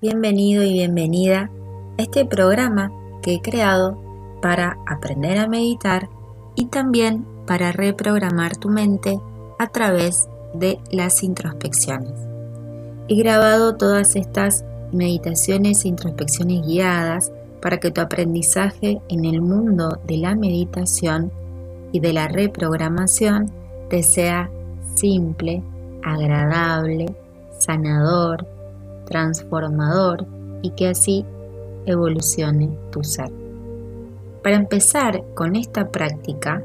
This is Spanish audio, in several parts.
Bienvenido y bienvenida a este programa que he creado para aprender a meditar y también para reprogramar tu mente a través de las introspecciones. He grabado todas estas meditaciones e introspecciones guiadas para que tu aprendizaje en el mundo de la meditación y de la reprogramación te sea simple, agradable, sanador, transformador y que así evolucione tu ser. Para empezar con esta práctica,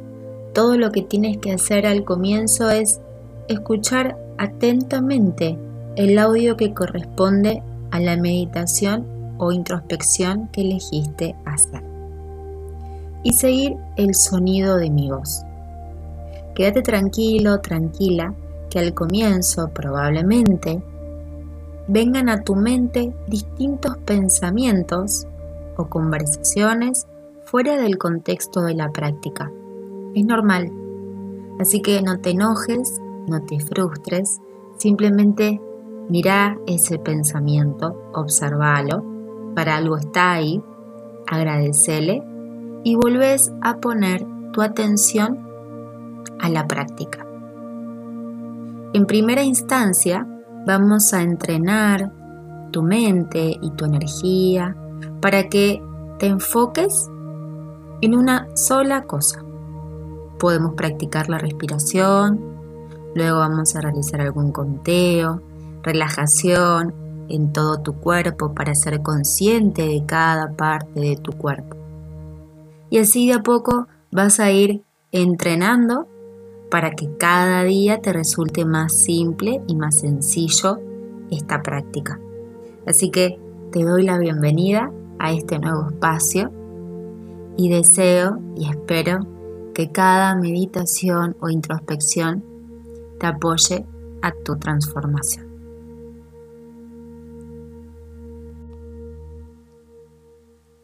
todo lo que tienes que hacer al comienzo es escuchar atentamente el audio que corresponde a la meditación o introspección que elegiste hacer. Y seguir el sonido de mi voz. Quédate tranquilo, tranquila, que al comienzo probablemente vengan a tu mente distintos pensamientos o conversaciones fuera del contexto de la práctica. Es normal. Así que no te enojes, no te frustres, simplemente mira ese pensamiento, observalo, para algo está ahí, agradecele y volvés a poner tu atención a la práctica. En primera instancia, vamos a entrenar tu mente y tu energía para que te enfoques en una sola cosa. Podemos practicar la respiración, luego vamos a realizar algún conteo, relajación en todo tu cuerpo para ser consciente de cada parte de tu cuerpo. Y así de a poco vas a ir entrenando para que cada día te resulte más simple y más sencillo esta práctica. Así que te doy la bienvenida a este nuevo espacio y deseo y espero que cada meditación o introspección te apoye a tu transformación.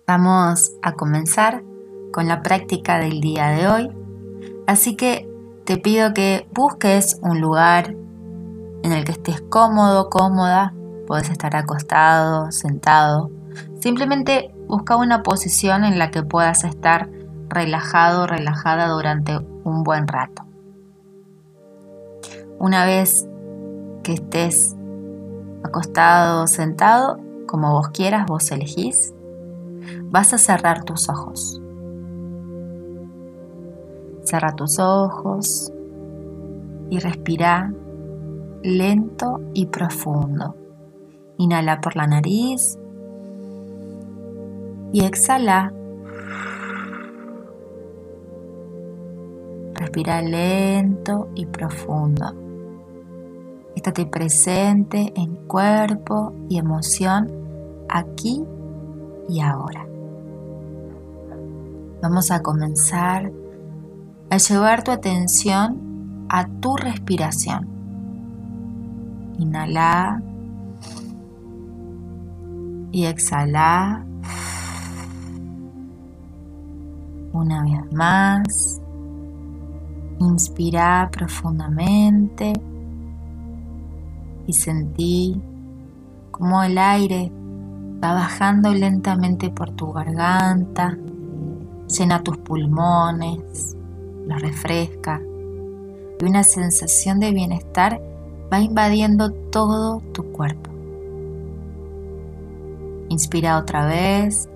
Vamos a comenzar con la práctica del día de hoy, así que te pido que busques un lugar en el que estés cómodo, cómoda. Puedes estar acostado, sentado. Simplemente busca una posición en la que puedas estar relajado, relajada durante un buen rato. Una vez que estés acostado sentado, como vos quieras, vos elegís, vas a cerrar tus ojos. Cierra tus ojos y respira lento y profundo. Inhala por la nariz y exhala. Respira lento y profundo. Estate presente en cuerpo y emoción aquí y ahora. Vamos a comenzar a llevar tu atención a tu respiración. Inhala y exhala. Una vez más. Inspira profundamente y sentí como el aire va bajando lentamente por tu garganta, llena tus pulmones, lo refresca y una sensación de bienestar va invadiendo todo tu cuerpo. Inspira otra vez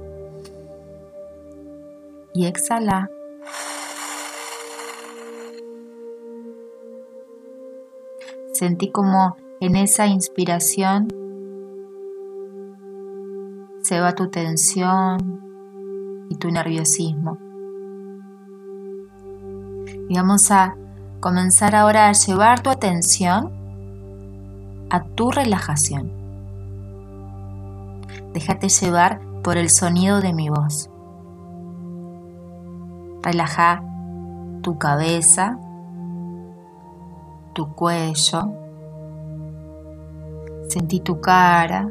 y exhala. Sentí como en esa inspiración se va tu tensión y tu nerviosismo. Vamos a comenzar ahora a llevar tu atención a tu relajación. Déjate llevar por el sonido de mi voz. Relaja tu cabeza, tu cuello. Sentí tu cara,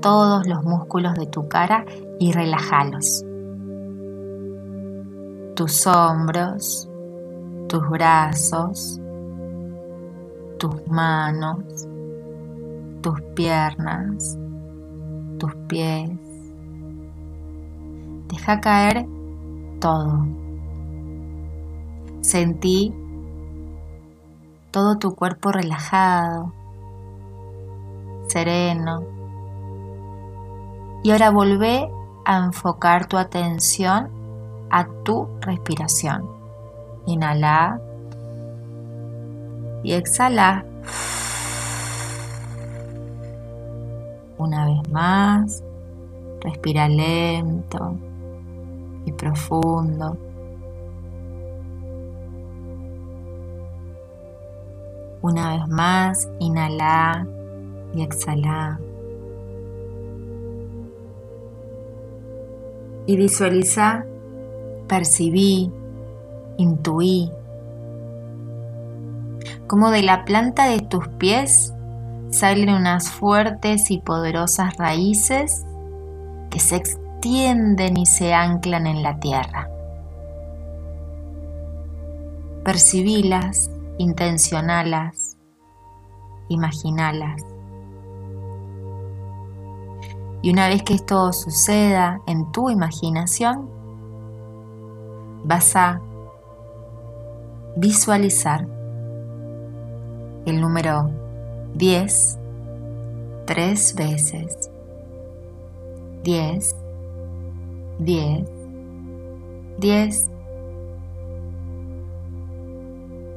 todos los músculos de tu cara y relajalos. Tus hombros, tus brazos, tus manos, tus piernas, tus pies. Deja caer todo. Sentí todo tu cuerpo relajado, sereno. Y ahora volvé a enfocar tu atención a tu respiración. Inhala y exhala. Una vez más, respira lento y profundo. Una vez más, inhala y exhala. Y visualiza, percibí, intuí como de la planta de tus pies salen unas fuertes y poderosas raíces que se extienden y se anclan en la tierra. Percibilas, intencionalas, imaginalas. Y una vez que esto suceda en tu imaginación, vas a visualizar el número 10 tres veces. 10, 10, 10.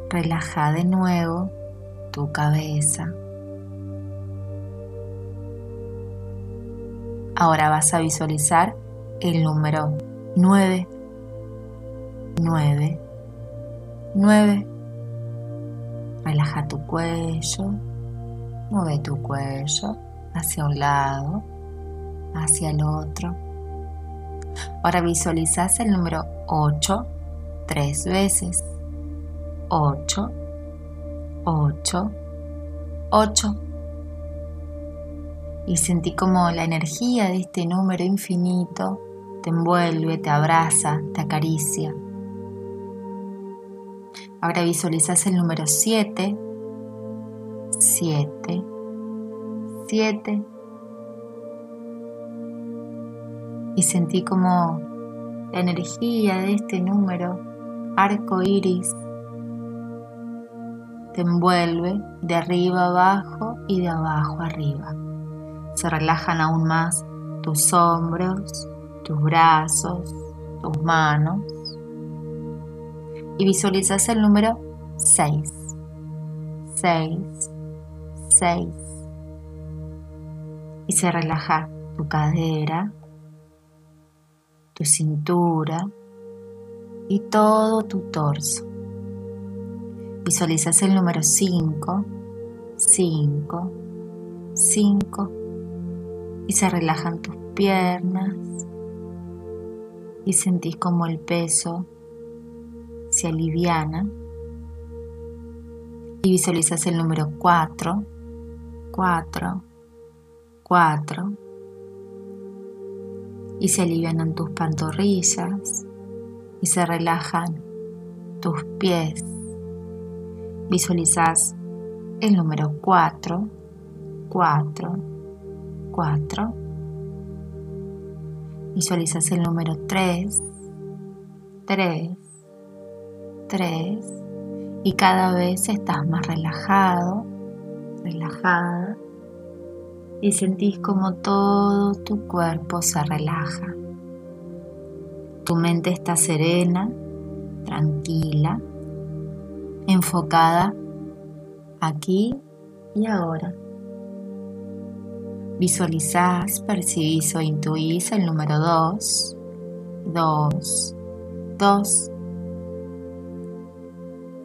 Relaja de nuevo tu cabeza. Ahora vas a visualizar el número 9, 9, 9. Relaja tu cuello, mueve tu cuello hacia un lado, hacia el otro. Ahora visualizas el número 8 tres veces. 8, 8, 8. Y sentí como la energía de este número infinito te envuelve, te abraza, te acaricia. Ahora visualizas el número 7, 7, 7. Y sentí como la energía de este número, arco iris, te envuelve de arriba abajo y de abajo arriba. Se relajan aún más tus hombros, tus brazos, tus manos y visualizas el número 6. 6, 6. Y se relaja tu cadera, tu cintura y todo tu torso. Visualizas el número 5, 5, 5 y se relajan tus piernas y sentís como el peso se aliviana y visualizas el número 4, 4, 4 y se alivianan tus pantorrillas y se relajan tus pies. Visualizas el número 4, 4, 4. Visualizas el número 3, 3, 3 y cada vez estás más relajado, relajada y sentís como todo tu cuerpo se relaja. Tu mente está serena, tranquila, enfocada aquí y ahora. Visualizás, percibís o intuís el número 2, 2, 2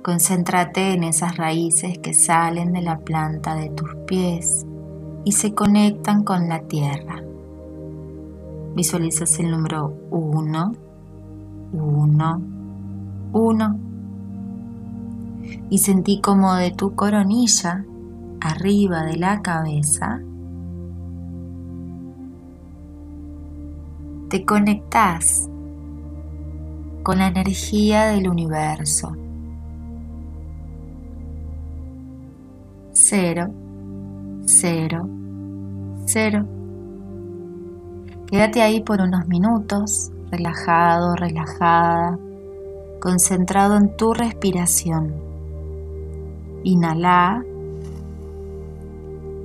Concéntrate en esas raíces que salen de la planta de tus pies y se conectan con la tierra. Visualizas el número 1, 1, 1 y sentí como de tu coronilla, arriba de la cabeza, te conectas con la energía del universo cero, cero, cero. Quédate ahí por unos minutos, relajado, relajada, concentrado en tu respiración. Inhala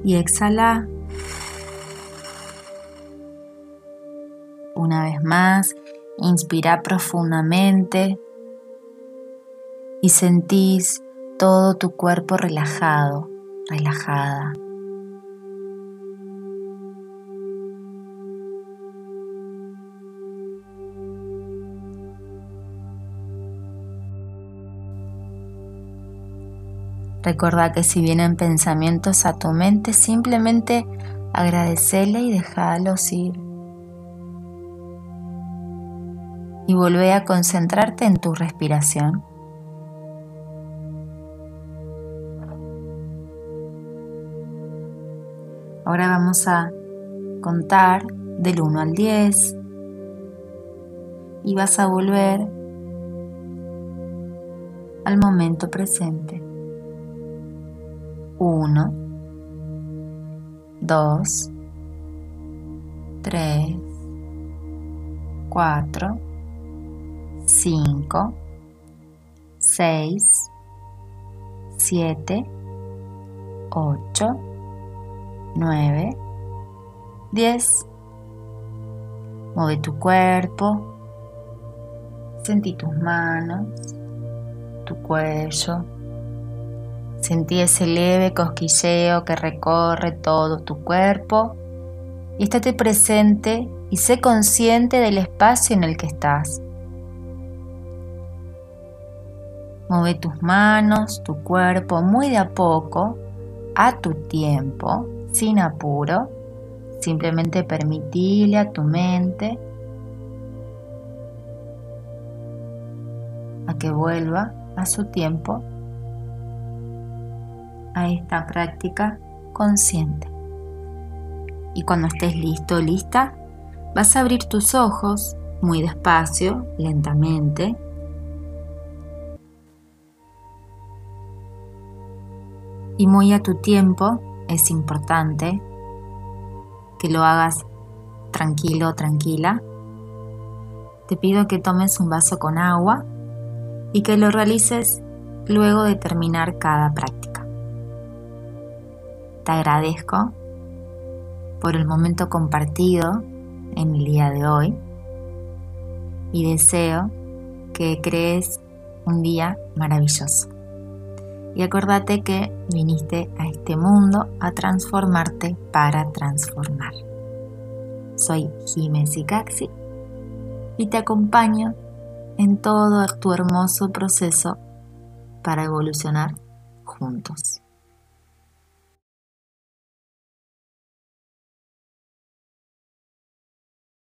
y exhala. Una vez más, inspira profundamente y sentís todo tu cuerpo relajado, relajada. Recuerda que si vienen pensamientos a tu mente, simplemente agradecele y déjalos ir. Y vuelve a concentrarte en tu respiración. Ahora vamos a contar del 1 al 10 y vas a volver al momento presente. 1, 2, 3, 4, 5, 6, 7, 8, 9, 10. Mueve tu cuerpo, sentí tus manos, tu cuello. Sentí ese leve cosquilleo que recorre todo tu cuerpo. Y estate presente y sé consciente del espacio en el que estás. Mueve tus manos, tu cuerpo muy de a poco, a tu tiempo, sin apuro. Simplemente permitile a tu mente a que vuelva a su tiempo a esta práctica consciente. Y cuando estés listo lista, vas a abrir tus ojos muy despacio, lentamente. Y muy a tu tiempo, es importante que lo hagas tranquilo tranquila. Te pido que tomes un vaso con agua y que lo realices luego de terminar cada práctica. Te agradezco por el momento compartido en el día de hoy y deseo que crees un día maravilloso. Y acuérdate que viniste a este mundo a transformarte para transformar. Soy Jiménez y te acompaño en todo tu hermoso proceso para evolucionar juntos.